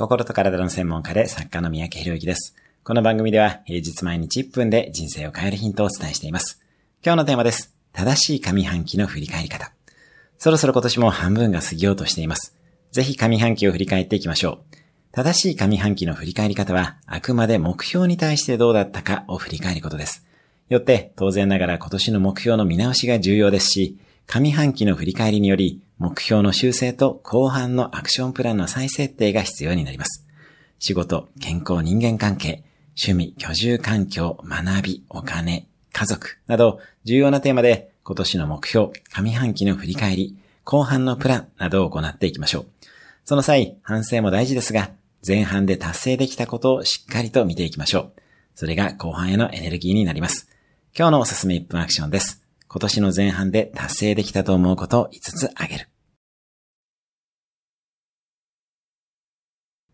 心と体の専門家で作家の三宅博之です。この番組では平日毎日1分で人生を変えるヒントをお伝えしています。今日のテーマです。正しい上半期の振り返り方。そろそろ今年も半分が過ぎようとしています。ぜひ上半期を振り返っていきましょう。正しい上半期の振り返り方は、あくまで目標に対してどうだったかを振り返ることです。よって、当然ながら今年の目標の見直しが重要ですし、上半期の振り返りにより、目標の修正と後半のアクションプランの再設定が必要になります。仕事、健康、人間関係、趣味、居住環境、学び、お金、家族など重要なテーマで今年の目標、上半期の振り返り、後半のプランなどを行っていきましょう。その際、反省も大事ですが、前半で達成できたことをしっかりと見ていきましょう。それが後半へのエネルギーになります。今日のおすすめ1分アクションです。今年の前半で達成できたと思うことを5つ挙げる。